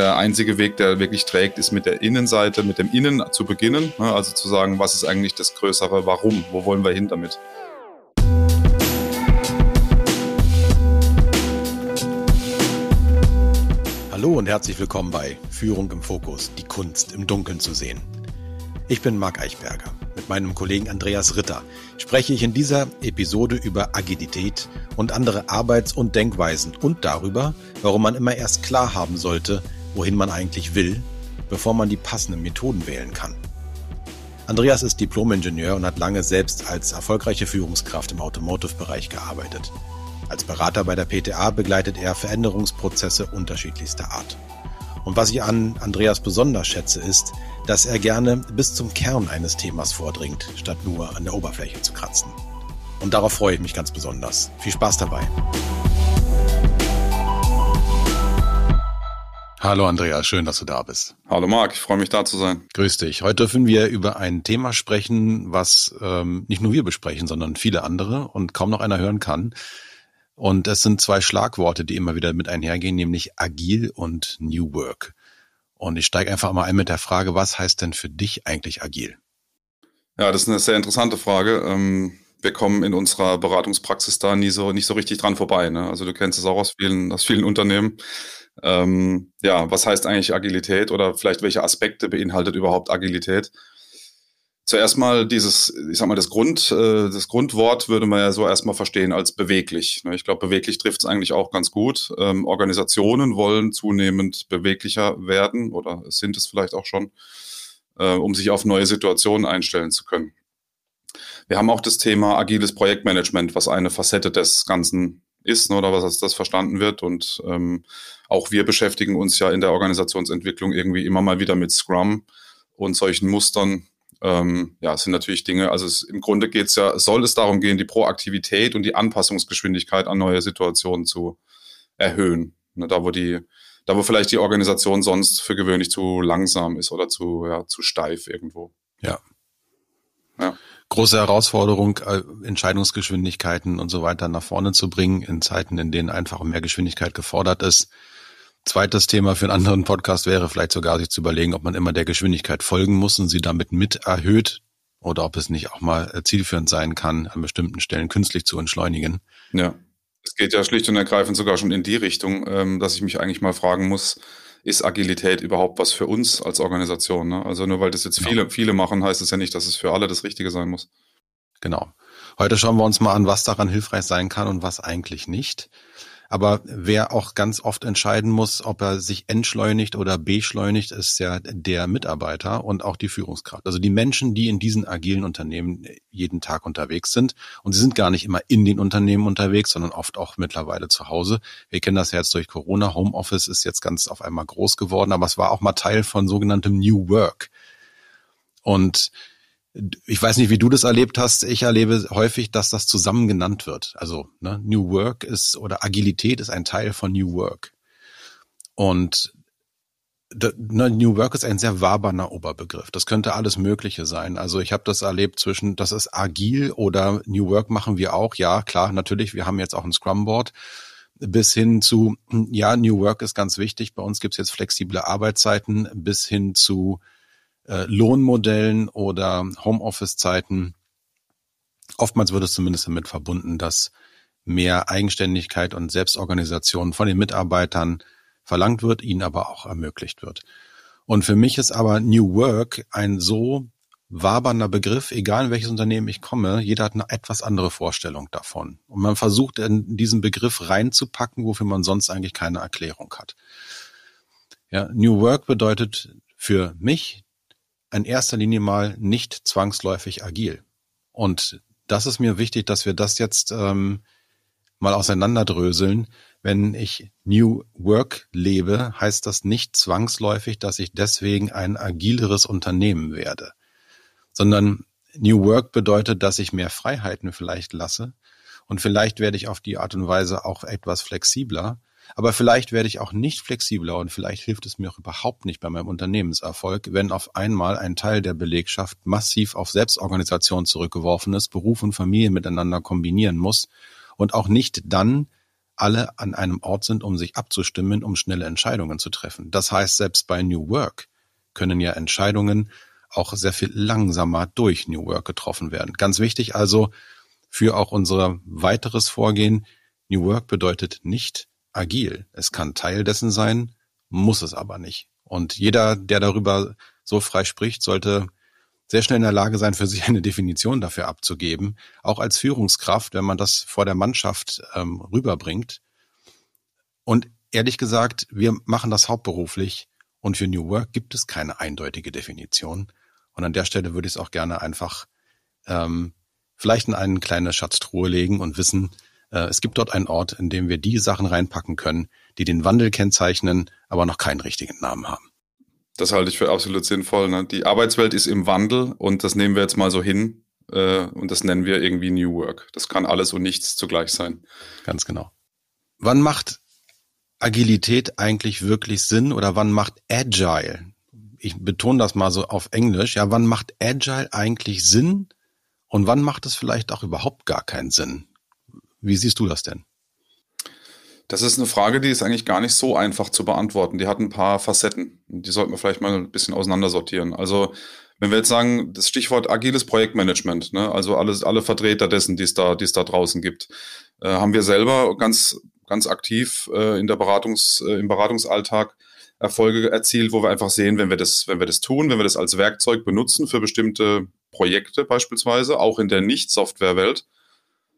der einzige Weg, der wirklich trägt, ist mit der Innenseite, mit dem Innen zu beginnen. Ne? Also zu sagen, was ist eigentlich das größere Warum? Wo wollen wir hin damit? Hallo und herzlich willkommen bei Führung im Fokus, die Kunst im Dunkeln zu sehen. Ich bin Marc Eichberger. Mit meinem Kollegen Andreas Ritter spreche ich in dieser Episode über Agilität und andere Arbeits- und Denkweisen und darüber, warum man immer erst klar haben sollte, wohin man eigentlich will, bevor man die passenden Methoden wählen kann. Andreas ist Diplomingenieur und hat lange selbst als erfolgreiche Führungskraft im Automotive-Bereich gearbeitet. Als Berater bei der PTA begleitet er Veränderungsprozesse unterschiedlichster Art. Und was ich an Andreas besonders schätze, ist, dass er gerne bis zum Kern eines Themas vordringt, statt nur an der Oberfläche zu kratzen. Und darauf freue ich mich ganz besonders. Viel Spaß dabei. Hallo Andreas, schön, dass du da bist. Hallo Marc, ich freue mich da zu sein. Grüß dich. Heute dürfen wir über ein Thema sprechen, was ähm, nicht nur wir besprechen, sondern viele andere und kaum noch einer hören kann. Und es sind zwei Schlagworte, die immer wieder mit einhergehen, nämlich agil und New Work. Und ich steige einfach mal ein mit der Frage, was heißt denn für dich eigentlich agil? Ja, das ist eine sehr interessante Frage. Ähm, wir kommen in unserer Beratungspraxis da nie so, nicht so richtig dran vorbei. Ne? Also du kennst es auch aus vielen, aus vielen Unternehmen. Ähm, ja, was heißt eigentlich Agilität oder vielleicht welche Aspekte beinhaltet überhaupt Agilität? Zuerst mal dieses, ich sag mal, das Grund, äh, das Grundwort würde man ja so erstmal verstehen als beweglich. Ne? Ich glaube, beweglich trifft es eigentlich auch ganz gut. Ähm, Organisationen wollen zunehmend beweglicher werden oder sind es vielleicht auch schon, äh, um sich auf neue Situationen einstellen zu können. Wir haben auch das Thema agiles Projektmanagement, was eine Facette des Ganzen ist ne, oder was als das verstanden wird. Und ähm, auch wir beschäftigen uns ja in der Organisationsentwicklung irgendwie immer mal wieder mit Scrum und solchen Mustern, ähm, ja, es sind natürlich Dinge, also es, im Grunde geht es ja, soll es darum gehen, die Proaktivität und die Anpassungsgeschwindigkeit an neue Situationen zu erhöhen. Ne, da, wo die, da wo vielleicht die Organisation sonst für gewöhnlich zu langsam ist oder zu, ja, zu steif irgendwo. Ja. Ja. Große Herausforderung, äh, Entscheidungsgeschwindigkeiten und so weiter nach vorne zu bringen in Zeiten, in denen einfach mehr Geschwindigkeit gefordert ist. Zweites Thema für einen anderen Podcast wäre vielleicht sogar sich zu überlegen, ob man immer der Geschwindigkeit folgen muss und sie damit mit erhöht oder ob es nicht auch mal äh, zielführend sein kann, an bestimmten Stellen künstlich zu entschleunigen. Ja, es geht ja schlicht und ergreifend sogar schon in die Richtung, ähm, dass ich mich eigentlich mal fragen muss, ist Agilität überhaupt was für uns als Organisation? Ne? Also nur weil das jetzt viele, genau. viele machen, heißt es ja nicht, dass es für alle das Richtige sein muss. Genau. Heute schauen wir uns mal an, was daran hilfreich sein kann und was eigentlich nicht. Aber wer auch ganz oft entscheiden muss, ob er sich entschleunigt oder beschleunigt, ist ja der Mitarbeiter und auch die Führungskraft. Also die Menschen, die in diesen agilen Unternehmen jeden Tag unterwegs sind. Und sie sind gar nicht immer in den Unternehmen unterwegs, sondern oft auch mittlerweile zu Hause. Wir kennen das ja jetzt durch Corona. Homeoffice ist jetzt ganz auf einmal groß geworden, aber es war auch mal Teil von sogenanntem New Work. Und ich weiß nicht, wie du das erlebt hast. Ich erlebe häufig, dass das zusammen genannt wird. Also ne, New Work ist oder Agilität ist ein Teil von New Work. Und ne, New Work ist ein sehr waberner Oberbegriff. Das könnte alles Mögliche sein. Also ich habe das erlebt zwischen, das ist agil oder New Work machen wir auch. Ja, klar, natürlich. Wir haben jetzt auch ein Scrum Board bis hin zu, ja, New Work ist ganz wichtig. Bei uns gibt's jetzt flexible Arbeitszeiten bis hin zu äh, Lohnmodellen oder Homeoffice-Zeiten. Oftmals wird es zumindest damit verbunden, dass mehr Eigenständigkeit und Selbstorganisation von den Mitarbeitern verlangt wird, ihnen aber auch ermöglicht wird. Und für mich ist aber New Work ein so wabernder Begriff, egal in welches Unternehmen ich komme, jeder hat eine etwas andere Vorstellung davon. Und man versucht in diesen Begriff reinzupacken, wofür man sonst eigentlich keine Erklärung hat. Ja, New Work bedeutet für mich in erster Linie mal nicht zwangsläufig agil. Und das ist mir wichtig, dass wir das jetzt ähm, mal auseinanderdröseln. Wenn ich New Work lebe, heißt das nicht zwangsläufig, dass ich deswegen ein agileres Unternehmen werde, sondern New Work bedeutet, dass ich mehr Freiheiten vielleicht lasse und vielleicht werde ich auf die Art und Weise auch etwas flexibler aber vielleicht werde ich auch nicht flexibler und vielleicht hilft es mir auch überhaupt nicht bei meinem Unternehmenserfolg, wenn auf einmal ein Teil der Belegschaft massiv auf Selbstorganisation zurückgeworfen ist, Beruf und Familie miteinander kombinieren muss und auch nicht dann alle an einem Ort sind, um sich abzustimmen, um schnelle Entscheidungen zu treffen. Das heißt, selbst bei New Work können ja Entscheidungen auch sehr viel langsamer durch New Work getroffen werden. Ganz wichtig also für auch unser weiteres Vorgehen, New Work bedeutet nicht agil. Es kann Teil dessen sein, muss es aber nicht. Und jeder, der darüber so frei spricht, sollte sehr schnell in der Lage sein, für sich eine Definition dafür abzugeben, auch als Führungskraft, wenn man das vor der Mannschaft ähm, rüberbringt. Und ehrlich gesagt, wir machen das hauptberuflich und für New Work gibt es keine eindeutige Definition. Und an der Stelle würde ich es auch gerne einfach ähm, vielleicht in eine kleine Schatztruhe legen und wissen, es gibt dort einen Ort, in dem wir die Sachen reinpacken können, die den Wandel kennzeichnen, aber noch keinen richtigen Namen haben. Das halte ich für absolut sinnvoll. Ne? Die Arbeitswelt ist im Wandel und das nehmen wir jetzt mal so hin äh, und das nennen wir irgendwie New Work. Das kann alles und nichts zugleich sein. Ganz genau. Wann macht Agilität eigentlich wirklich Sinn oder wann macht Agile? Ich betone das mal so auf Englisch. Ja, wann macht Agile eigentlich Sinn und wann macht es vielleicht auch überhaupt gar keinen Sinn? Wie siehst du das denn? Das ist eine Frage, die ist eigentlich gar nicht so einfach zu beantworten. Die hat ein paar Facetten. Die sollten wir vielleicht mal ein bisschen auseinandersortieren. Also, wenn wir jetzt sagen, das Stichwort agiles Projektmanagement, ne, also alles, alle Vertreter dessen, die es da, es da draußen gibt, äh, haben wir selber ganz, ganz aktiv äh, in der Beratungs, äh, im Beratungsalltag Erfolge erzielt, wo wir einfach sehen, wenn wir das, wenn wir das tun, wenn wir das als Werkzeug benutzen für bestimmte Projekte beispielsweise, auch in der Nicht-Software-Welt,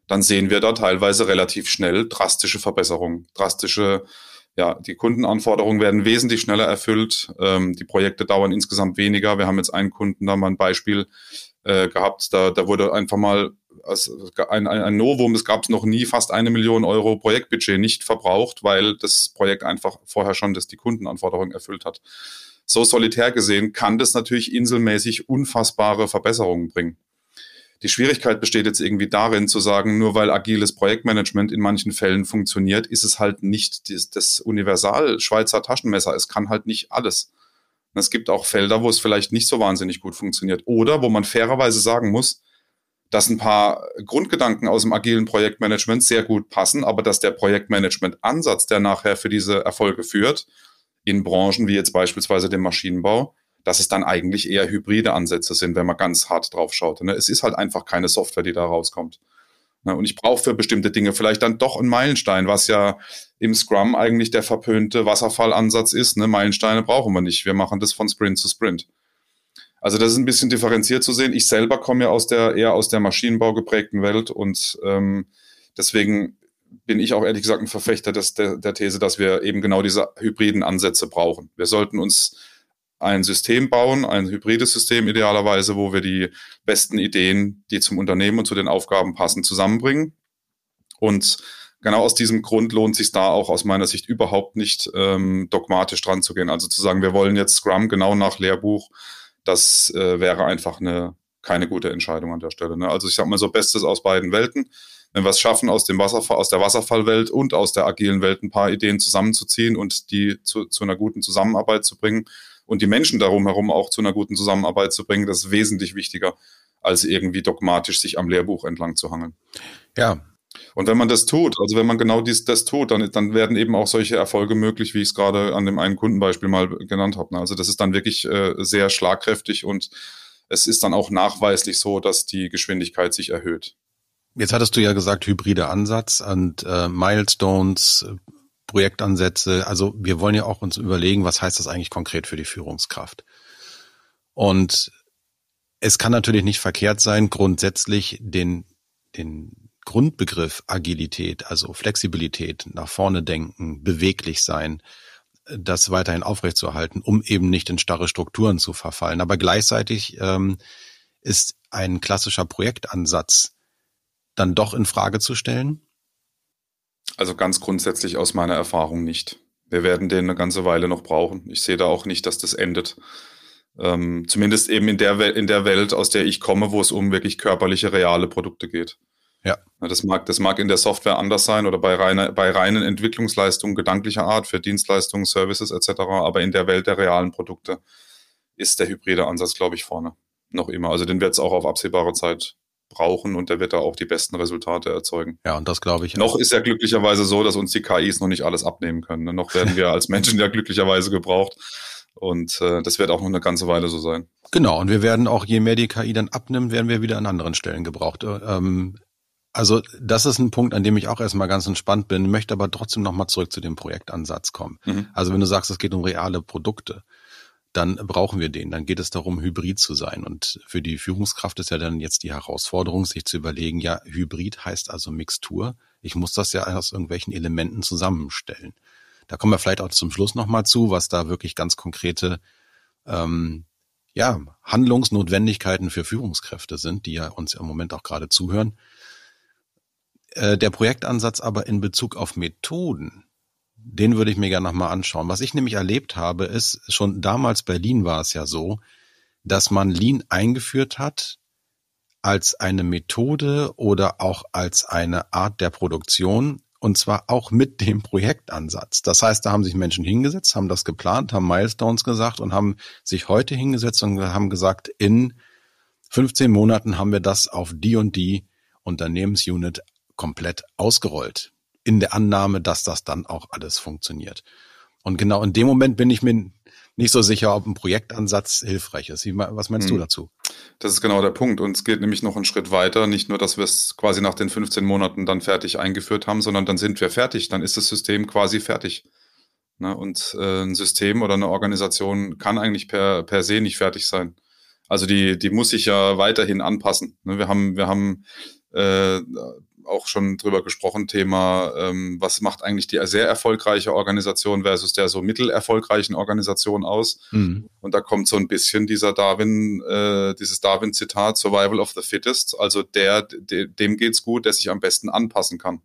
dann sehen wir da teilweise relativ schnell drastische Verbesserungen, drastische, ja, die Kundenanforderungen werden wesentlich schneller erfüllt, ähm, die Projekte dauern insgesamt weniger. Wir haben jetzt einen Kunden, da mal ein Beispiel äh, gehabt, da, da wurde einfach mal als ein, ein, ein Novum, es gab es noch nie, fast eine Million Euro Projektbudget nicht verbraucht, weil das Projekt einfach vorher schon das die Kundenanforderungen erfüllt hat. So solitär gesehen kann das natürlich inselmäßig unfassbare Verbesserungen bringen. Die Schwierigkeit besteht jetzt irgendwie darin zu sagen, nur weil agiles Projektmanagement in manchen Fällen funktioniert, ist es halt nicht das, Universal Schweizer Taschenmesser. Es kann halt nicht alles. Es gibt auch Felder, wo es vielleicht nicht so wahnsinnig gut funktioniert. Oder wo man fairerweise sagen muss, dass ein paar Grundgedanken aus dem agilen Projektmanagement sehr gut passen, aber dass der Projektmanagement-Ansatz, der nachher für diese Erfolge führt, in Branchen wie jetzt beispielsweise dem Maschinenbau, dass es dann eigentlich eher hybride Ansätze sind, wenn man ganz hart drauf schaut. Ne? Es ist halt einfach keine Software, die da rauskommt. Ne? Und ich brauche für bestimmte Dinge vielleicht dann doch einen Meilenstein, was ja im Scrum eigentlich der verpönte Wasserfallansatz ist. Ne? Meilensteine brauchen wir nicht. Wir machen das von Sprint zu Sprint. Also das ist ein bisschen differenziert zu sehen. Ich selber komme ja aus der eher aus der Maschinenbau geprägten Welt und ähm, deswegen bin ich auch ehrlich gesagt ein Verfechter des, der, der These, dass wir eben genau diese hybriden Ansätze brauchen. Wir sollten uns ein System bauen, ein hybrides System idealerweise, wo wir die besten Ideen, die zum Unternehmen und zu den Aufgaben passen, zusammenbringen. Und genau aus diesem Grund lohnt sich da auch aus meiner Sicht überhaupt nicht ähm, dogmatisch dran zu gehen. Also zu sagen, wir wollen jetzt Scrum genau nach Lehrbuch, das äh, wäre einfach eine keine gute Entscheidung an der Stelle. Ne? Also ich sage mal so Bestes aus beiden Welten. Wenn wir es schaffen, aus dem Wasserfall, aus der Wasserfallwelt und aus der agilen Welt ein paar Ideen zusammenzuziehen und die zu, zu einer guten Zusammenarbeit zu bringen, und die Menschen darum herum auch zu einer guten Zusammenarbeit zu bringen, das ist wesentlich wichtiger, als irgendwie dogmatisch sich am Lehrbuch entlang zu hangeln. Ja. Und wenn man das tut, also wenn man genau dies, das tut, dann, dann werden eben auch solche Erfolge möglich, wie ich es gerade an dem einen Kundenbeispiel mal genannt habe. Ne? Also das ist dann wirklich äh, sehr schlagkräftig und es ist dann auch nachweislich so, dass die Geschwindigkeit sich erhöht. Jetzt hattest du ja gesagt, hybride Ansatz und äh, Milestones, Projektansätze. Also wir wollen ja auch uns überlegen, was heißt das eigentlich konkret für die Führungskraft? Und es kann natürlich nicht verkehrt sein, grundsätzlich den, den Grundbegriff Agilität, also Flexibilität, nach vorne denken, beweglich sein, das weiterhin aufrechtzuerhalten, um eben nicht in starre Strukturen zu verfallen. Aber gleichzeitig ähm, ist ein klassischer Projektansatz dann doch in Frage zu stellen? Also ganz grundsätzlich aus meiner Erfahrung nicht. Wir werden den eine ganze Weile noch brauchen. Ich sehe da auch nicht, dass das endet. Ähm, zumindest eben in der, in der Welt, aus der ich komme, wo es um wirklich körperliche, reale Produkte geht. Ja. Das mag, das mag in der Software anders sein oder bei, reiner, bei reinen Entwicklungsleistungen gedanklicher Art für Dienstleistungen, Services etc. Aber in der Welt der realen Produkte ist der hybride Ansatz, glaube ich, vorne. Noch immer. Also den wird es auch auf absehbare Zeit brauchen und der wird da auch die besten Resultate erzeugen. Ja, und das glaube ich. Noch auch. ist ja glücklicherweise so, dass uns die KIs noch nicht alles abnehmen können. Ne? Noch werden wir als Menschen ja glücklicherweise gebraucht. Und äh, das wird auch noch eine ganze Weile so sein. Genau, und wir werden auch, je mehr die KI dann abnimmt, werden wir wieder an anderen Stellen gebraucht. Ähm, also das ist ein Punkt, an dem ich auch erstmal ganz entspannt bin, möchte aber trotzdem nochmal zurück zu dem Projektansatz kommen. Mhm. Also wenn du sagst, es geht um reale Produkte, dann brauchen wir den. Dann geht es darum, hybrid zu sein. Und für die Führungskraft ist ja dann jetzt die Herausforderung, sich zu überlegen, ja, hybrid heißt also Mixtur. Ich muss das ja aus irgendwelchen Elementen zusammenstellen. Da kommen wir vielleicht auch zum Schluss nochmal zu, was da wirklich ganz konkrete ähm, ja, Handlungsnotwendigkeiten für Führungskräfte sind, die ja uns im Moment auch gerade zuhören. Äh, der Projektansatz aber in Bezug auf Methoden, den würde ich mir gerne nochmal anschauen. Was ich nämlich erlebt habe, ist, schon damals bei Lean war es ja so, dass man Lean eingeführt hat als eine Methode oder auch als eine Art der Produktion, und zwar auch mit dem Projektansatz. Das heißt, da haben sich Menschen hingesetzt, haben das geplant, haben Milestones gesagt und haben sich heute hingesetzt und haben gesagt, in 15 Monaten haben wir das auf die und die Unternehmensunit komplett ausgerollt. In der Annahme, dass das dann auch alles funktioniert. Und genau in dem Moment bin ich mir nicht so sicher, ob ein Projektansatz hilfreich ist. was meinst hm. du dazu? Das ist genau der Punkt. Und es geht nämlich noch einen Schritt weiter. Nicht nur, dass wir es quasi nach den 15 Monaten dann fertig eingeführt haben, sondern dann sind wir fertig. Dann ist das System quasi fertig. Ne? Und äh, ein System oder eine Organisation kann eigentlich per, per se nicht fertig sein. Also die, die muss sich ja weiterhin anpassen. Ne? Wir haben, wir haben äh, auch schon drüber gesprochen, Thema, ähm, was macht eigentlich die sehr erfolgreiche Organisation versus der so mittelerfolgreichen Organisation aus? Mhm. Und da kommt so ein bisschen dieser Darwin, äh, dieses Darwin-Zitat, Survival of the Fittest, also der, de, dem geht's gut, der sich am besten anpassen kann.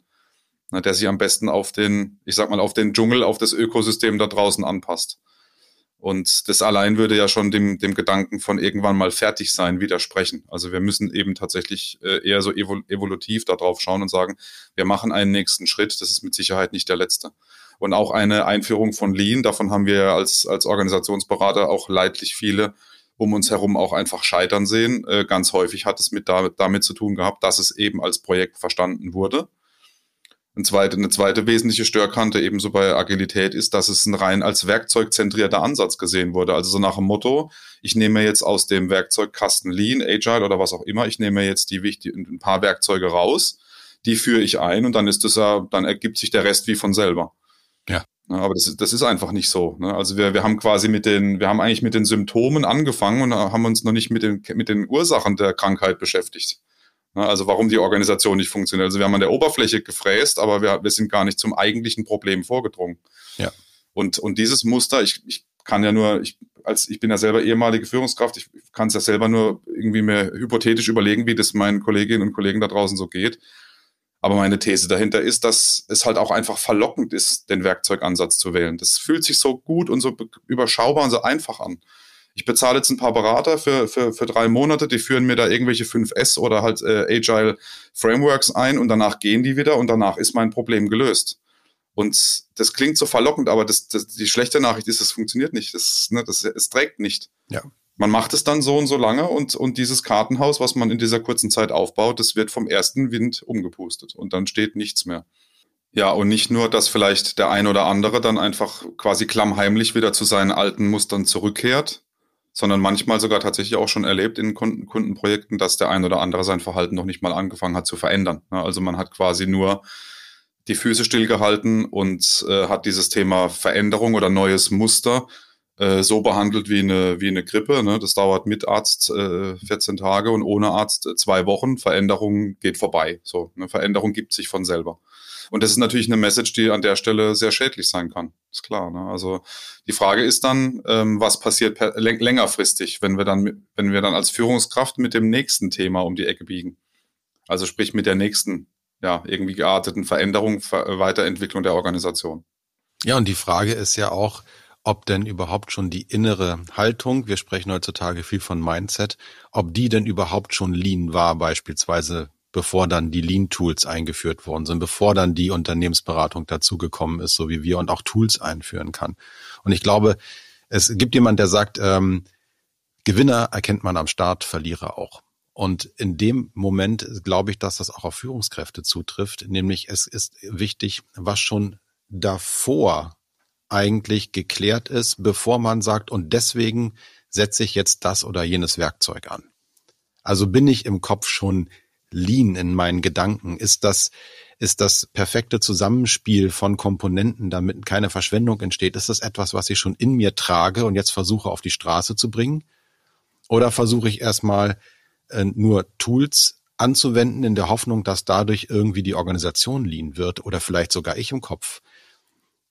Na, der sich am besten auf den, ich sag mal, auf den Dschungel, auf das Ökosystem da draußen anpasst. Und das allein würde ja schon dem, dem Gedanken von irgendwann mal fertig sein widersprechen. Also wir müssen eben tatsächlich äh, eher so evolutiv darauf schauen und sagen, wir machen einen nächsten Schritt. Das ist mit Sicherheit nicht der letzte. Und auch eine Einführung von Lean, davon haben wir als, als Organisationsberater auch leidlich viele um uns herum auch einfach scheitern sehen. Äh, ganz häufig hat es mit damit, damit zu tun gehabt, dass es eben als Projekt verstanden wurde eine zweite, eine zweite wesentliche Störkante ebenso bei Agilität ist, dass es ein rein als werkzeugzentrierter Ansatz gesehen wurde. Also so nach dem Motto, ich nehme jetzt aus dem Werkzeugkasten Lean, Agile oder was auch immer, ich nehme jetzt die wichtigen, ein paar Werkzeuge raus, die führe ich ein und dann ist es ja, dann ergibt sich der Rest wie von selber. Ja. Aber das, das ist einfach nicht so. Ne? Also wir, wir haben quasi mit den, wir haben eigentlich mit den Symptomen angefangen und haben uns noch nicht mit den, mit den Ursachen der Krankheit beschäftigt. Ne, also warum die Organisation nicht funktioniert. Also wir haben an der Oberfläche gefräst, aber wir, wir sind gar nicht zum eigentlichen Problem vorgedrungen. Ja. Und, und dieses Muster, ich, ich kann ja nur, ich, als ich bin ja selber ehemalige Führungskraft, ich kann es ja selber nur irgendwie mir hypothetisch überlegen, wie das meinen Kolleginnen und Kollegen da draußen so geht. Aber meine These dahinter ist, dass es halt auch einfach verlockend ist, den Werkzeugansatz zu wählen. Das fühlt sich so gut und so überschaubar und so einfach an ich bezahle jetzt ein paar Berater für, für, für drei Monate, die führen mir da irgendwelche 5S oder halt äh, Agile Frameworks ein und danach gehen die wieder und danach ist mein Problem gelöst. Und das klingt so verlockend, aber das, das, die schlechte Nachricht ist, es funktioniert nicht. Das, ne, das, es trägt nicht. Ja. Man macht es dann so und so lange und, und dieses Kartenhaus, was man in dieser kurzen Zeit aufbaut, das wird vom ersten Wind umgepustet und dann steht nichts mehr. Ja, und nicht nur, dass vielleicht der ein oder andere dann einfach quasi klammheimlich wieder zu seinen alten Mustern zurückkehrt, sondern manchmal sogar tatsächlich auch schon erlebt in Kunden, Kundenprojekten, dass der ein oder andere sein Verhalten noch nicht mal angefangen hat zu verändern. Also man hat quasi nur die Füße stillgehalten und äh, hat dieses Thema Veränderung oder neues Muster äh, so behandelt wie eine, wie eine Grippe. Ne? Das dauert mit Arzt äh, 14 Tage und ohne Arzt äh, zwei Wochen. Veränderung geht vorbei. So, eine Veränderung gibt sich von selber. Und das ist natürlich eine Message, die an der Stelle sehr schädlich sein kann. Ist klar. Ne? Also die Frage ist dann, ähm, was passiert längerfristig, wenn wir dann, wenn wir dann als Führungskraft mit dem nächsten Thema um die Ecke biegen. Also sprich mit der nächsten, ja, irgendwie gearteten Veränderung, Ver Weiterentwicklung der Organisation. Ja, und die Frage ist ja auch, ob denn überhaupt schon die innere Haltung, wir sprechen heutzutage viel von Mindset, ob die denn überhaupt schon lean war, beispielsweise bevor dann die Lean-Tools eingeführt worden sind, bevor dann die Unternehmensberatung dazugekommen ist, so wie wir und auch Tools einführen kann. Und ich glaube, es gibt jemand, der sagt, ähm, Gewinner erkennt man am Start, Verlierer auch. Und in dem Moment glaube ich, dass das auch auf Führungskräfte zutrifft, nämlich es ist wichtig, was schon davor eigentlich geklärt ist, bevor man sagt, und deswegen setze ich jetzt das oder jenes Werkzeug an. Also bin ich im Kopf schon lean in meinen Gedanken? Ist das, ist das perfekte Zusammenspiel von Komponenten, damit keine Verschwendung entsteht? Ist das etwas, was ich schon in mir trage und jetzt versuche auf die Straße zu bringen? Oder versuche ich erstmal äh, nur Tools anzuwenden in der Hoffnung, dass dadurch irgendwie die Organisation lean wird oder vielleicht sogar ich im Kopf.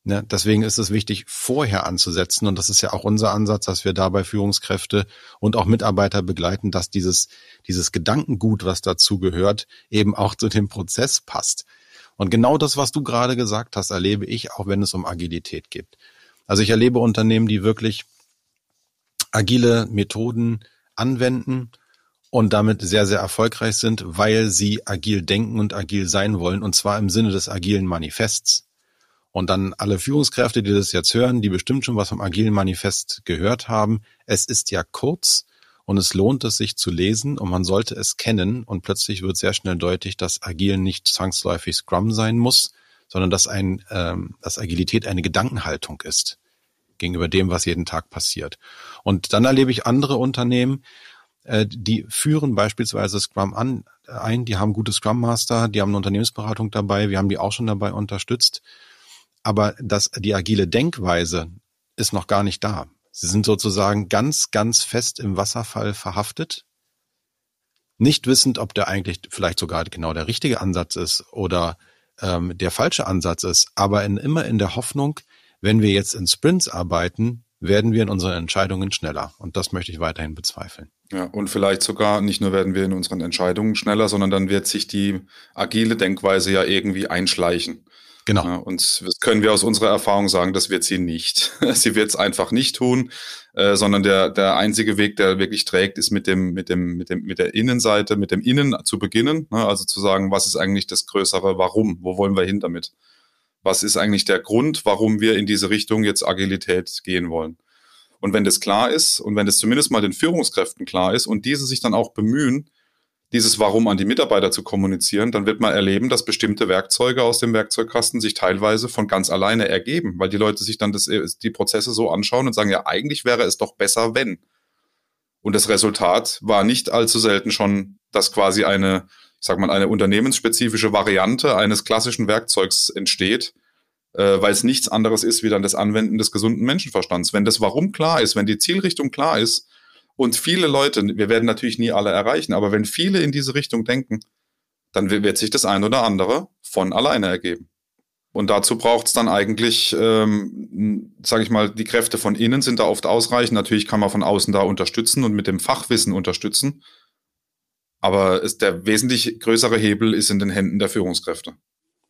Ne? Deswegen ist es wichtig, vorher anzusetzen. Und das ist ja auch unser Ansatz, dass wir dabei Führungskräfte und auch Mitarbeiter begleiten, dass dieses, dieses Gedankengut, was dazu gehört, eben auch zu dem Prozess passt. Und genau das, was du gerade gesagt hast, erlebe ich auch, wenn es um Agilität geht. Also ich erlebe Unternehmen, die wirklich agile Methoden anwenden und damit sehr, sehr erfolgreich sind, weil sie agil denken und agil sein wollen, und zwar im Sinne des agilen Manifests. Und dann alle Führungskräfte, die das jetzt hören, die bestimmt schon was vom agilen Manifest gehört haben. Es ist ja kurz und es lohnt es sich zu lesen und man sollte es kennen und plötzlich wird sehr schnell deutlich, dass agil nicht zwangsläufig Scrum sein muss, sondern dass ein, ähm, dass Agilität eine Gedankenhaltung ist gegenüber dem, was jeden Tag passiert. Und dann erlebe ich andere Unternehmen, äh, die führen beispielsweise Scrum an, ein, die haben gute Scrum Master, die haben eine Unternehmensberatung dabei, wir haben die auch schon dabei unterstützt. Aber das, die agile Denkweise ist noch gar nicht da. Sie sind sozusagen ganz, ganz fest im Wasserfall verhaftet, nicht wissend, ob der eigentlich vielleicht sogar genau der richtige Ansatz ist oder ähm, der falsche Ansatz ist, aber in, immer in der Hoffnung, wenn wir jetzt in Sprints arbeiten, werden wir in unseren Entscheidungen schneller. Und das möchte ich weiterhin bezweifeln. Ja, und vielleicht sogar nicht nur werden wir in unseren Entscheidungen schneller, sondern dann wird sich die agile Denkweise ja irgendwie einschleichen. Genau. Und das können wir aus unserer Erfahrung sagen, das wird sie nicht. sie wird es einfach nicht tun, äh, sondern der, der einzige Weg, der wirklich trägt, ist mit dem, mit dem, mit dem, mit der Innenseite, mit dem Innen zu beginnen. Ne? Also zu sagen, was ist eigentlich das größere Warum? Wo wollen wir hin damit? Was ist eigentlich der Grund, warum wir in diese Richtung jetzt Agilität gehen wollen? Und wenn das klar ist und wenn das zumindest mal den Führungskräften klar ist und diese sich dann auch bemühen, dieses Warum an die Mitarbeiter zu kommunizieren, dann wird man erleben, dass bestimmte Werkzeuge aus dem Werkzeugkasten sich teilweise von ganz alleine ergeben, weil die Leute sich dann das, die Prozesse so anschauen und sagen, ja, eigentlich wäre es doch besser, wenn. Und das Resultat war nicht allzu selten schon, dass quasi eine, ich sag mal, eine unternehmensspezifische Variante eines klassischen Werkzeugs entsteht, äh, weil es nichts anderes ist wie dann das Anwenden des gesunden Menschenverstands. Wenn das Warum klar ist, wenn die Zielrichtung klar ist und viele Leute, wir werden natürlich nie alle erreichen, aber wenn viele in diese Richtung denken, dann wird sich das ein oder andere von alleine ergeben. Und dazu braucht es dann eigentlich, ähm, sage ich mal, die Kräfte von innen sind da oft ausreichend. Natürlich kann man von außen da unterstützen und mit dem Fachwissen unterstützen. Aber es, der wesentlich größere Hebel ist in den Händen der Führungskräfte.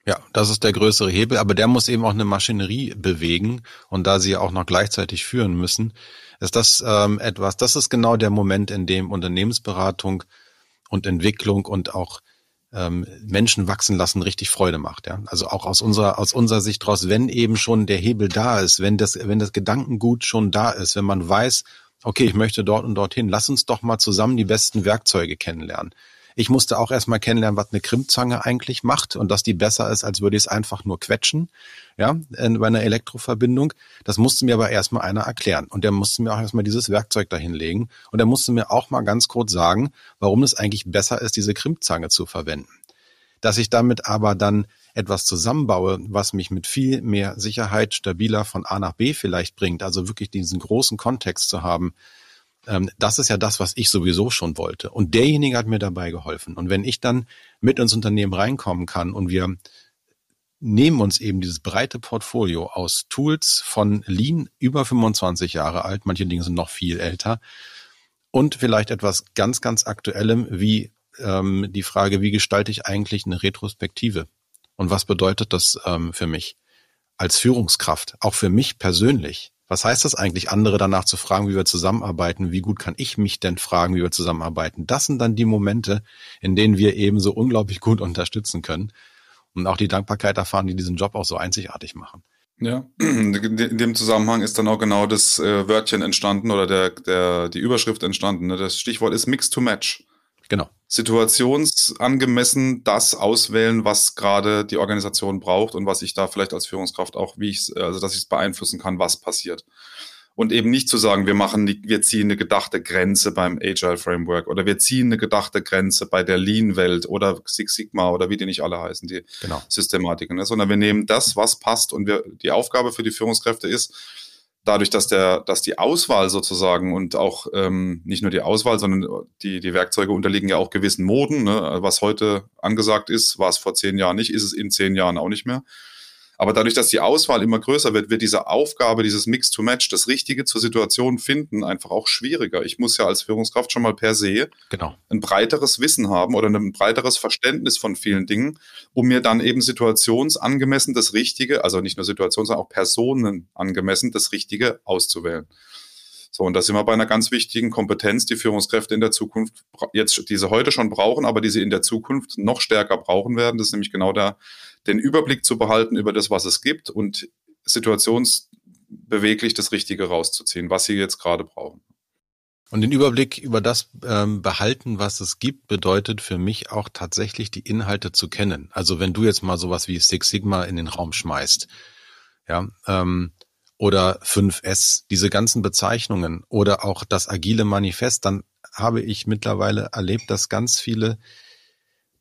Ja, das ist der größere Hebel, aber der muss eben auch eine Maschinerie bewegen und da sie auch noch gleichzeitig führen müssen, ist das ähm, etwas, das ist genau der Moment, in dem Unternehmensberatung und Entwicklung und auch ähm, Menschen wachsen lassen richtig Freude macht. Ja? Also auch aus unserer aus unserer Sicht raus, wenn eben schon der Hebel da ist, wenn das wenn das Gedankengut schon da ist, wenn man weiß, okay, ich möchte dort und dorthin, lass uns doch mal zusammen die besten Werkzeuge kennenlernen. Ich musste auch erstmal kennenlernen, was eine Krimmzange eigentlich macht und dass die besser ist, als würde ich es einfach nur quetschen, ja, bei einer Elektroverbindung. Das musste mir aber erstmal einer erklären. Und der musste mir auch erstmal dieses Werkzeug dahinlegen. Und er musste mir auch mal ganz kurz sagen, warum es eigentlich besser ist, diese Krimmzange zu verwenden. Dass ich damit aber dann etwas zusammenbaue, was mich mit viel mehr Sicherheit stabiler von A nach B vielleicht bringt, also wirklich diesen großen Kontext zu haben, ähm, das ist ja das, was ich sowieso schon wollte. Und derjenige hat mir dabei geholfen. Und wenn ich dann mit ins Unternehmen reinkommen kann und wir nehmen uns eben dieses breite Portfolio aus Tools von Lean über 25 Jahre alt, manche Dinge sind noch viel älter, und vielleicht etwas ganz, ganz Aktuellem wie ähm, die Frage, wie gestalte ich eigentlich eine Retrospektive? Und was bedeutet das ähm, für mich als Führungskraft, auch für mich persönlich? Was heißt das eigentlich, andere danach zu fragen, wie wir zusammenarbeiten? Wie gut kann ich mich denn fragen, wie wir zusammenarbeiten? Das sind dann die Momente, in denen wir eben so unglaublich gut unterstützen können und auch die Dankbarkeit erfahren, die diesen Job auch so einzigartig machen. Ja, in dem Zusammenhang ist dann auch genau das äh, Wörtchen entstanden oder der, der, die Überschrift entstanden. Ne? Das Stichwort ist Mix to Match. Genau. Situationsangemessen das auswählen, was gerade die Organisation braucht und was ich da vielleicht als Führungskraft auch, wie ich also dass ich es beeinflussen kann, was passiert und eben nicht zu sagen, wir machen, die, wir ziehen eine gedachte Grenze beim Agile Framework oder wir ziehen eine gedachte Grenze bei der Lean Welt oder Six Sigma oder wie die nicht alle heißen, die genau. Systematiken, ne? sondern wir nehmen das, was passt und wir, die Aufgabe für die Führungskräfte ist, dadurch, dass der, dass die Auswahl sozusagen und auch ähm, nicht nur die Auswahl, sondern die, die Werkzeuge unterliegen ja auch gewissen Moden. Ne? Was heute angesagt ist, war es vor zehn Jahren nicht, ist es in zehn Jahren auch nicht mehr. Aber dadurch, dass die Auswahl immer größer wird, wird diese Aufgabe, dieses Mix-to-Match, das Richtige zur Situation finden, einfach auch schwieriger. Ich muss ja als Führungskraft schon mal per se genau. ein breiteres Wissen haben oder ein breiteres Verständnis von vielen Dingen, um mir dann eben situationsangemessen das Richtige, also nicht nur situations-, sondern auch personenangemessen das Richtige auszuwählen. So, und da sind wir bei einer ganz wichtigen Kompetenz, die Führungskräfte in der Zukunft jetzt, diese heute schon brauchen, aber die sie in der Zukunft noch stärker brauchen werden. Das ist nämlich genau der, den Überblick zu behalten über das, was es gibt und situationsbeweglich das Richtige rauszuziehen, was sie jetzt gerade brauchen. Und den Überblick über das ähm, behalten, was es gibt, bedeutet für mich auch tatsächlich die Inhalte zu kennen. Also wenn du jetzt mal sowas wie Six Sigma in den Raum schmeißt, ja, ähm, oder 5S, diese ganzen Bezeichnungen oder auch das agile Manifest, dann habe ich mittlerweile erlebt, dass ganz viele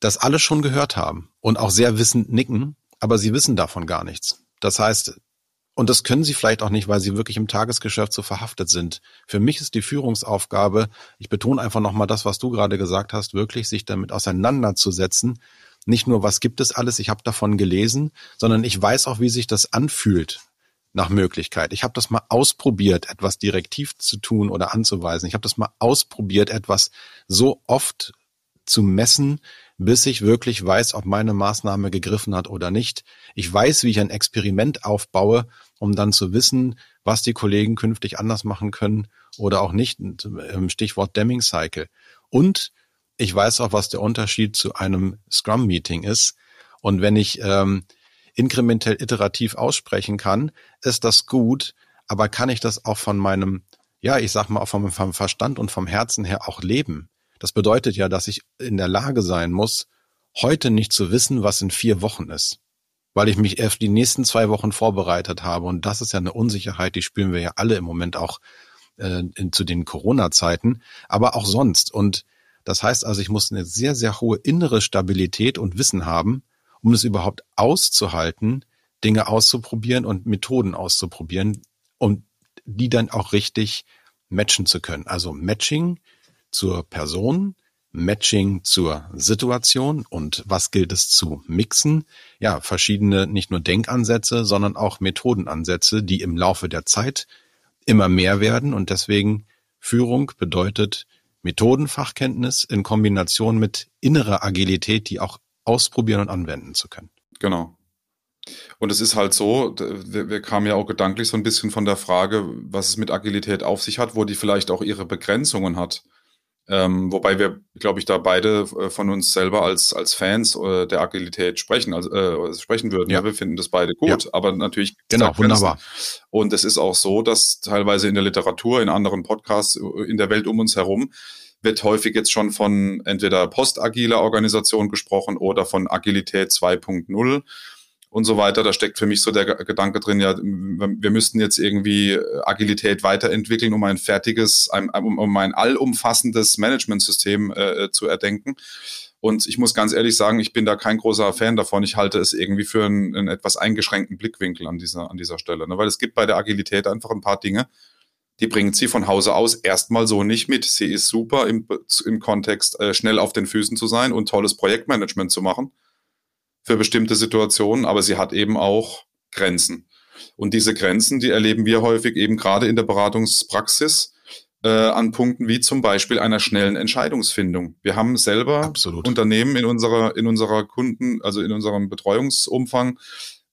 das alle schon gehört haben und auch sehr wissend nicken, aber sie wissen davon gar nichts. Das heißt, und das können sie vielleicht auch nicht, weil sie wirklich im Tagesgeschäft so verhaftet sind. Für mich ist die Führungsaufgabe, ich betone einfach nochmal das, was du gerade gesagt hast, wirklich sich damit auseinanderzusetzen. Nicht nur, was gibt es alles, ich habe davon gelesen, sondern ich weiß auch, wie sich das anfühlt nach Möglichkeit. Ich habe das mal ausprobiert, etwas direktiv zu tun oder anzuweisen. Ich habe das mal ausprobiert, etwas so oft zu messen, bis ich wirklich weiß, ob meine Maßnahme gegriffen hat oder nicht. Ich weiß, wie ich ein Experiment aufbaue, um dann zu wissen, was die Kollegen künftig anders machen können oder auch nicht. Ähm, Stichwort Deming Cycle. Und ich weiß auch, was der Unterschied zu einem Scrum-Meeting ist. Und wenn ich ähm, inkrementell iterativ aussprechen kann, ist das gut, aber kann ich das auch von meinem, ja, ich sag mal, auch vom, vom Verstand und vom Herzen her auch leben? Das bedeutet ja, dass ich in der Lage sein muss, heute nicht zu wissen, was in vier Wochen ist. Weil ich mich erst die nächsten zwei Wochen vorbereitet habe. Und das ist ja eine Unsicherheit, die spüren wir ja alle im Moment auch äh, in, zu den Corona-Zeiten, aber auch sonst. Und das heißt also, ich muss eine sehr, sehr hohe innere Stabilität und Wissen haben, um es überhaupt auszuhalten, Dinge auszuprobieren und Methoden auszuprobieren, um die dann auch richtig matchen zu können. Also Matching zur Person, Matching zur Situation und was gilt es zu mixen? Ja, verschiedene nicht nur Denkansätze, sondern auch Methodenansätze, die im Laufe der Zeit immer mehr werden und deswegen Führung bedeutet Methodenfachkenntnis in Kombination mit innerer Agilität, die auch ausprobieren und anwenden zu können. Genau. Und es ist halt so, wir, wir kamen ja auch gedanklich so ein bisschen von der Frage, was es mit Agilität auf sich hat, wo die vielleicht auch ihre Begrenzungen hat. Ähm, wobei wir, glaube ich, da beide äh, von uns selber als, als Fans äh, der Agilität sprechen, also äh, sprechen würden. Ja. ja. wir finden das beide gut, ja. aber natürlich. Genau, wunderbar. Und es ist auch so, dass teilweise in der Literatur, in anderen Podcasts, äh, in der Welt um uns herum, wird häufig jetzt schon von entweder postagiler Organisation gesprochen oder von Agilität 2.0 und so weiter. Da steckt für mich so der Gedanke drin, ja, wir müssten jetzt irgendwie Agilität weiterentwickeln, um ein fertiges, um, ein allumfassendes Managementsystem äh, zu erdenken. Und ich muss ganz ehrlich sagen, ich bin da kein großer Fan davon. Ich halte es irgendwie für einen, einen etwas eingeschränkten Blickwinkel an dieser, an dieser Stelle. Ne? Weil es gibt bei der Agilität einfach ein paar Dinge, die bringt sie von Hause aus erstmal so nicht mit. Sie ist super im, im Kontext, äh, schnell auf den Füßen zu sein und tolles Projektmanagement zu machen für bestimmte Situationen, aber sie hat eben auch Grenzen. Und diese Grenzen, die erleben wir häufig eben gerade in der Beratungspraxis äh, an Punkten wie zum Beispiel einer schnellen Entscheidungsfindung. Wir haben selber Absolut. Unternehmen in unserer, in unserer Kunden, also in unserem Betreuungsumfang,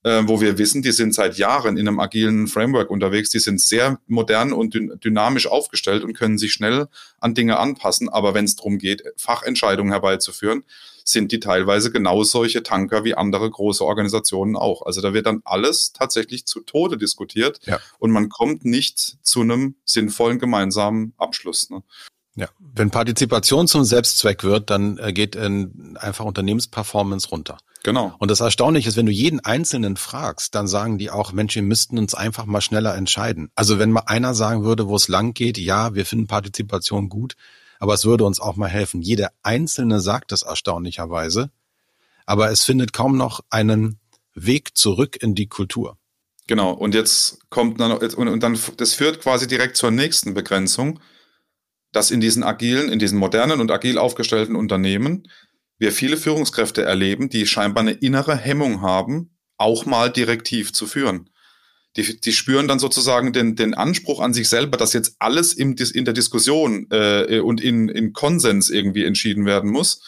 äh, wo wir wissen, die sind seit Jahren in einem agilen Framework unterwegs, die sind sehr modern und dynamisch aufgestellt und können sich schnell an Dinge anpassen. Aber wenn es darum geht, Fachentscheidungen herbeizuführen, sind die teilweise genau solche Tanker wie andere große Organisationen auch. Also da wird dann alles tatsächlich zu Tode diskutiert ja. und man kommt nicht zu einem sinnvollen gemeinsamen Abschluss. Ne? Ja, wenn Partizipation zum Selbstzweck wird, dann äh, geht einfach Unternehmensperformance runter. Genau. Und das Erstaunliche ist, wenn du jeden Einzelnen fragst, dann sagen die auch, Mensch, wir müssten uns einfach mal schneller entscheiden. Also wenn mal einer sagen würde, wo es lang geht, ja, wir finden Partizipation gut, aber es würde uns auch mal helfen. Jeder Einzelne sagt das erstaunlicherweise, aber es findet kaum noch einen Weg zurück in die Kultur. Genau. Und jetzt kommt dann, und dann, das führt quasi direkt zur nächsten Begrenzung, dass in diesen agilen, in diesen modernen und agil aufgestellten Unternehmen wir viele Führungskräfte erleben, die scheinbar eine innere Hemmung haben, auch mal direktiv zu führen. Die, die spüren dann sozusagen den, den Anspruch an sich selber, dass jetzt alles im, in der Diskussion äh, und in, in Konsens irgendwie entschieden werden muss.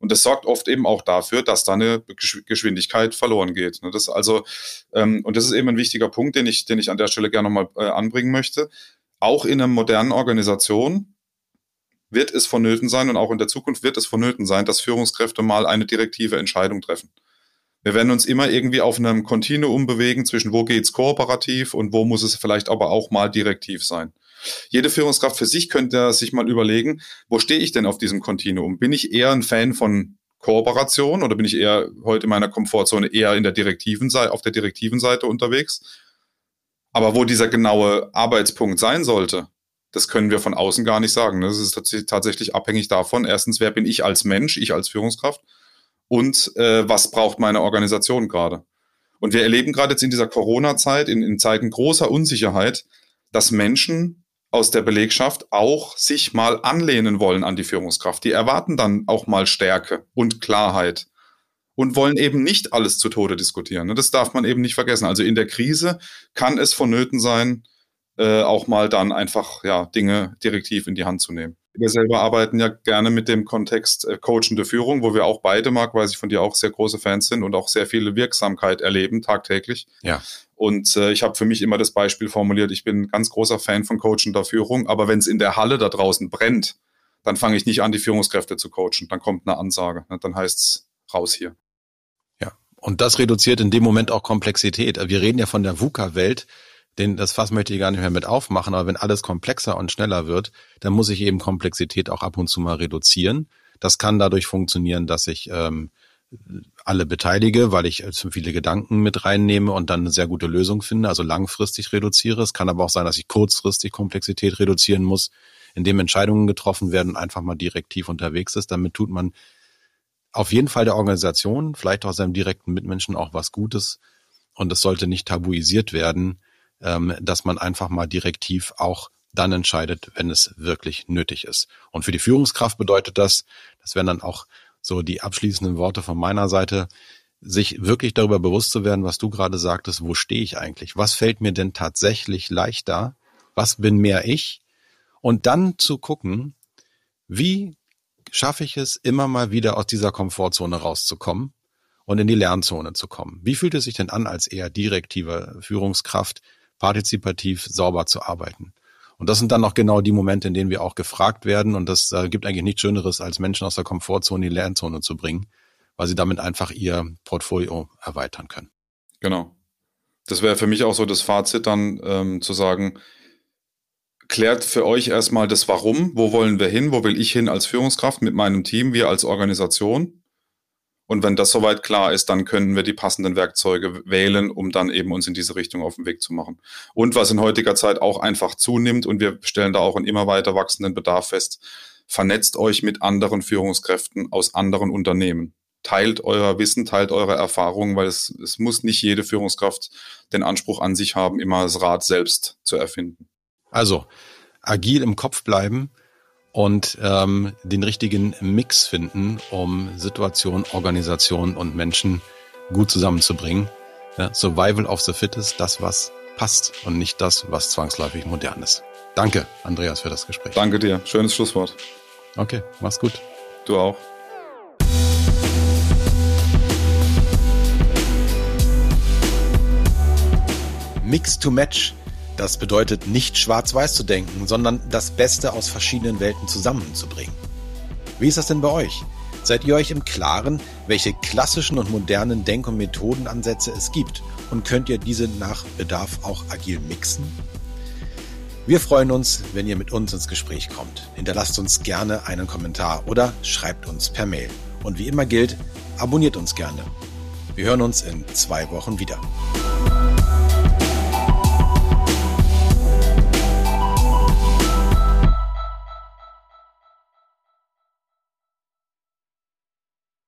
Und das sorgt oft eben auch dafür, dass da eine Geschwindigkeit verloren geht. Ne, das also, ähm, und das ist eben ein wichtiger Punkt, den ich, den ich an der Stelle gerne nochmal äh, anbringen möchte. Auch in einer modernen Organisation wird es vonnöten sein und auch in der Zukunft wird es vonnöten sein, dass Führungskräfte mal eine direktive Entscheidung treffen. Wir werden uns immer irgendwie auf einem Kontinuum bewegen zwischen wo geht's kooperativ und wo muss es vielleicht aber auch mal direktiv sein. Jede Führungskraft für sich könnte sich mal überlegen, wo stehe ich denn auf diesem Kontinuum? Bin ich eher ein Fan von Kooperation oder bin ich eher heute in meiner Komfortzone eher in der direktiven Seite, auf der direktiven Seite unterwegs? Aber wo dieser genaue Arbeitspunkt sein sollte, das können wir von außen gar nicht sagen. Das ist tatsächlich abhängig davon, erstens, wer bin ich als Mensch, ich als Führungskraft und äh, was braucht meine Organisation gerade. Und wir erleben gerade jetzt in dieser Corona-Zeit, in, in Zeiten großer Unsicherheit, dass Menschen aus der Belegschaft auch sich mal anlehnen wollen an die Führungskraft. Die erwarten dann auch mal Stärke und Klarheit und wollen eben nicht alles zu Tode diskutieren. Das darf man eben nicht vergessen. Also in der Krise kann es vonnöten sein, äh, auch mal dann einfach ja Dinge direktiv in die Hand zu nehmen. Wir selber arbeiten ja gerne mit dem Kontext äh, coachende Führung, wo wir auch beide, Marc, weiß ich von dir auch sehr große Fans sind und auch sehr viele Wirksamkeit erleben tagtäglich. Ja. Und äh, ich habe für mich immer das Beispiel formuliert, ich bin ein ganz großer Fan von coachender Führung, aber wenn es in der Halle da draußen brennt, dann fange ich nicht an, die Führungskräfte zu coachen. Dann kommt eine Ansage. Ne? Dann heißt es raus hier. Ja, und das reduziert in dem Moment auch Komplexität. Wir reden ja von der VUCA-Welt den, das Fass möchte ich gar nicht mehr mit aufmachen, aber wenn alles komplexer und schneller wird, dann muss ich eben Komplexität auch ab und zu mal reduzieren. Das kann dadurch funktionieren, dass ich ähm, alle beteilige, weil ich zu viele Gedanken mit reinnehme und dann eine sehr gute Lösung finde, also langfristig reduziere. Es kann aber auch sein, dass ich kurzfristig Komplexität reduzieren muss, indem Entscheidungen getroffen werden und einfach mal direktiv unterwegs ist. Damit tut man auf jeden Fall der Organisation, vielleicht auch seinem direkten Mitmenschen auch was Gutes. Und es sollte nicht tabuisiert werden, ähm, dass man einfach mal direktiv auch dann entscheidet, wenn es wirklich nötig ist. Und für die Führungskraft bedeutet das, das wären dann auch so die abschließenden Worte von meiner Seite, sich wirklich darüber bewusst zu werden, was du gerade sagtest, wo stehe ich eigentlich? Was fällt mir denn tatsächlich leichter? Was bin mehr ich? Und dann zu gucken, wie schaffe ich es, immer mal wieder aus dieser Komfortzone rauszukommen und in die Lernzone zu kommen? Wie fühlt es sich denn an, als eher direktive Führungskraft partizipativ sauber zu arbeiten. Und das sind dann auch genau die Momente, in denen wir auch gefragt werden. Und das äh, gibt eigentlich nichts Schöneres, als Menschen aus der Komfortzone in die Lernzone zu bringen, weil sie damit einfach ihr Portfolio erweitern können. Genau. Das wäre für mich auch so das Fazit dann ähm, zu sagen, klärt für euch erstmal das Warum, wo wollen wir hin, wo will ich hin als Führungskraft mit meinem Team, wir als Organisation und wenn das soweit klar ist, dann können wir die passenden Werkzeuge wählen, um dann eben uns in diese Richtung auf den Weg zu machen. Und was in heutiger Zeit auch einfach zunimmt, und wir stellen da auch einen immer weiter wachsenden Bedarf fest, vernetzt euch mit anderen Führungskräften aus anderen Unternehmen. Teilt euer Wissen, teilt eure Erfahrungen, weil es, es muss nicht jede Führungskraft den Anspruch an sich haben, immer das Rad selbst zu erfinden. Also, agil im Kopf bleiben, und ähm, den richtigen Mix finden, um Situation, Organisation und Menschen gut zusammenzubringen. Ja, Survival of the Fittest, das, was passt und nicht das, was zwangsläufig modern ist. Danke, Andreas, für das Gespräch. Danke dir. Schönes Schlusswort. Okay, mach's gut. Du auch. Mix to Match das bedeutet nicht schwarz-weiß zu denken, sondern das Beste aus verschiedenen Welten zusammenzubringen. Wie ist das denn bei euch? Seid ihr euch im Klaren, welche klassischen und modernen Denk- und Methodenansätze es gibt? Und könnt ihr diese nach Bedarf auch agil mixen? Wir freuen uns, wenn ihr mit uns ins Gespräch kommt. Hinterlasst uns gerne einen Kommentar oder schreibt uns per Mail. Und wie immer gilt, abonniert uns gerne. Wir hören uns in zwei Wochen wieder.